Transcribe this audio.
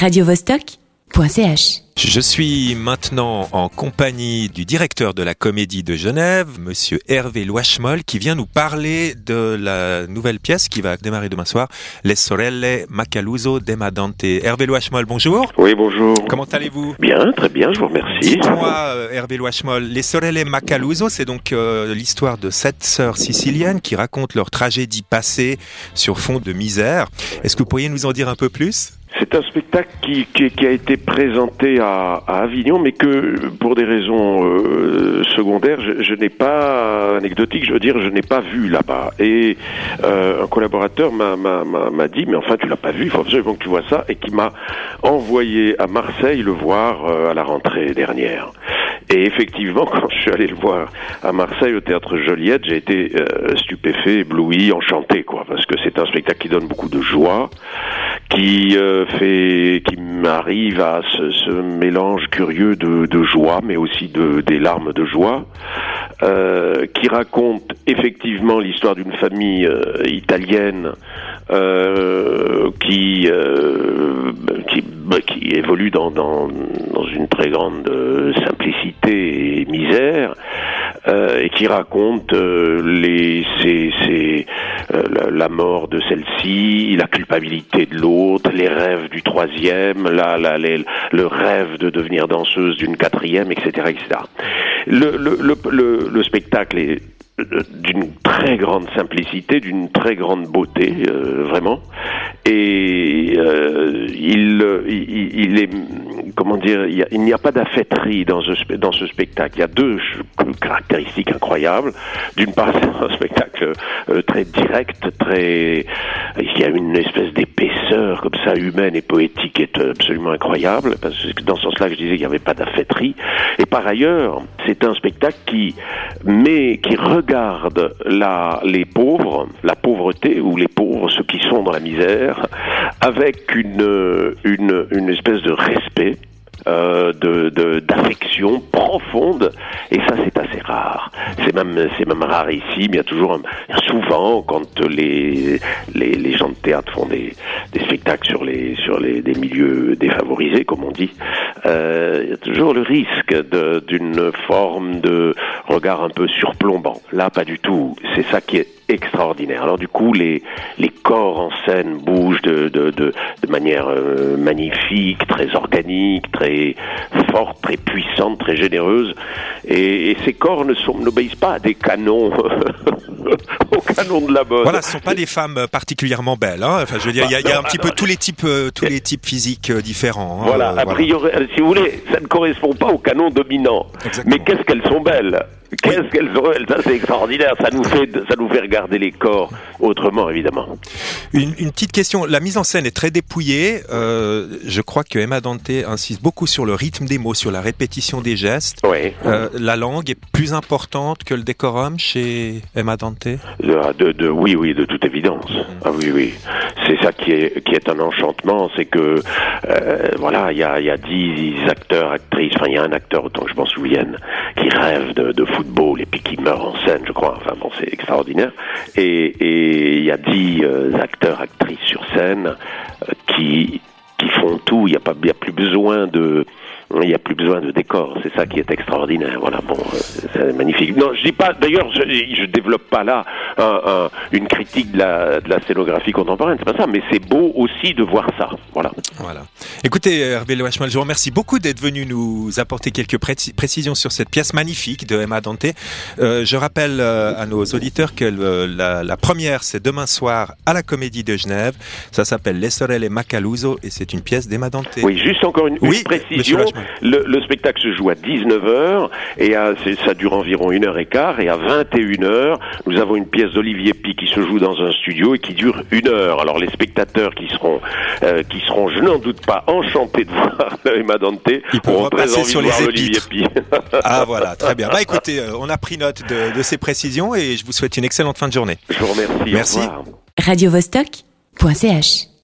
radiovostok.ch. Je suis maintenant en compagnie du directeur de la Comédie de Genève, monsieur Hervé Loachemol, qui vient nous parler de la nouvelle pièce qui va démarrer demain soir, Les Sorelle Macaluso Demadante. Hervé Loachemol, bonjour. Oui, bonjour. Comment allez-vous? Bien, très bien, je vous remercie. Dites-moi, euh, Hervé Loachemol, Les Sorelle Macaluso, c'est donc euh, l'histoire de sept sœurs siciliennes qui racontent leur tragédie passée sur fond de misère. Est-ce que vous pourriez nous en dire un peu plus? C'est un spectacle qui, qui, qui a été présenté à, à Avignon, mais que pour des raisons euh, secondaires, je, je n'ai pas anecdotique, je veux dire, je n'ai pas vu là-bas. Et euh, un collaborateur m'a- dit, mais enfin, tu l'as pas vu, il faut absolument que tu vois ça, et qui m'a envoyé à Marseille le voir euh, à la rentrée dernière. Et effectivement, quand je suis allé le voir à Marseille au théâtre Joliette, j'ai été stupéfait, ébloui, enchanté, quoi, parce que c'est un spectacle qui donne beaucoup de joie, qui euh, fait, qui m'arrive à ce, ce mélange curieux de, de joie, mais aussi de des larmes de joie, euh, qui raconte effectivement l'histoire d'une famille euh, italienne euh, qui, euh, qui bah, qui évolue dans, dans dans une très grande euh, simplicité et misère et qui raconte les c'est euh, la, la mort de celle-ci, la culpabilité de l'autre, les rêves du troisième, la, la, le rêve de devenir danseuse d'une quatrième, etc., etc. Le, le, le, le, le spectacle est euh, d'une très grande simplicité, d'une très grande beauté, euh, vraiment. Et euh, il, euh, il, est, comment dire, il n'y a, pas d'affaîtrie dans ce, dans ce spectacle. Il y a deux caractéristiques incroyables. D'une part, c'est un spectacle euh, très direct, très, il y a une espèce d'épaisseur comme ça humaine et poétique qui est absolument incroyable. Parce que dans ce sens-là je disais qu'il n'y avait pas d'affaîtrie. Et par ailleurs, c'est un spectacle qui met, qui regarde la, les pauvres, la pauvreté ou les pauvres, ceux qui sont dans la misère, avec une, une, une espèce de respect. euh, de- d'affection profonde et ça c'est assez rare c'est même c'est même rare ici mais il y a toujours un- souvent quand les, les gens de théâtre font des des spectacles sur les sur les des milieux défavorisés comme on dit euh, il y a toujours le risque d'une forme de regard un peu surplombant là pas du tout c'est ça qui est extraordinaire. Alors du coup, les les corps en scène bougent de de de, de manière euh, magnifique, très organique, très forte, très puissante, très généreuse. Et, et ces corps ne sont n'obéissent pas à des canons au canon de la mode. Voilà, ce sont pas des femmes particulièrement belles. Hein. Enfin, je veux dire, il y a, il y a un petit peu tous les types, euh, tous les types physiques euh, différents. hein. Voilà, Euh, a priori, euh, si vous voulez, ça ne correspond pas au canon dominant. Exactement. Mais qu'est-ce qu'elles sont belles? Qu'est-ce qu'elles sont belles Ça, c'est extraordinaire. Ça nous fait, ça nous fait regarder les corps autrement, évidemment. Une, une petite question. La mise en scène est très dépouillée. Euh, je crois que Emma Dante insiste beaucoup sur le rythme des mots, sur la répétition des gestes. Oui. Euh, la langue est plus importante que le décorum chez Emma Dante? De, de, oui, oui, de toute évidence. Ah oui, oui. C'est ça qui est, qui est un enchantement, c'est que, euh, voilà, il y a, y a dix acteurs, actrices, enfin, il y a un acteur, autant que je m'en souvienne, qui rêve de, de football et puis qui meurt en scène, je crois. Enfin, bon, c'est extraordinaire. Et il y a dix euh, acteurs, actrices sur scène euh, qui, qui font tout. Il n'y a pas, y a plus besoin de, il a plus besoin de décor, c'est ça qui est extraordinaire. Voilà, bon, euh, c'est magnifique. Non, je dis pas. D'ailleurs, je, je développe pas là un- un- une critique de la, de la scénographie contemporaine. C'est pas ça, mais c'est beau aussi de voir ça. Voilà. Voilà. Écoutez, Hervé Loachmal, je vous remercie beaucoup d'être venu nous apporter quelques préci- précisions sur cette pièce magnifique de Emma Dante. Euh, je rappelle euh, à nos auditeurs que le- la, la première, c'est demain soir à la Comédie de Genève. Ça s'appelle Les Sorelle et Macaluso et c'est une pièce d'Emma Dante. Oui, juste encore une, précision. Le, le spectacle se joue à 19h et à- ça dure environ une heure et quart. Et à 21h, nous avons une pièce d'Olivier Pi qui se joue dans un studio et qui dure une heure. Alors les spectateurs qui seront, euh, qui seront, je n'en doute pas, enchantés de voir Emma Dante, Ils repasser envie sur les épîtres. Ah voilà, très bien. Bah écoutez, euh, on a pris note de, de ces précisions et je vous souhaite une excellente fin de journée. Je vous remercie. Merci. revoir. radiovostok.ch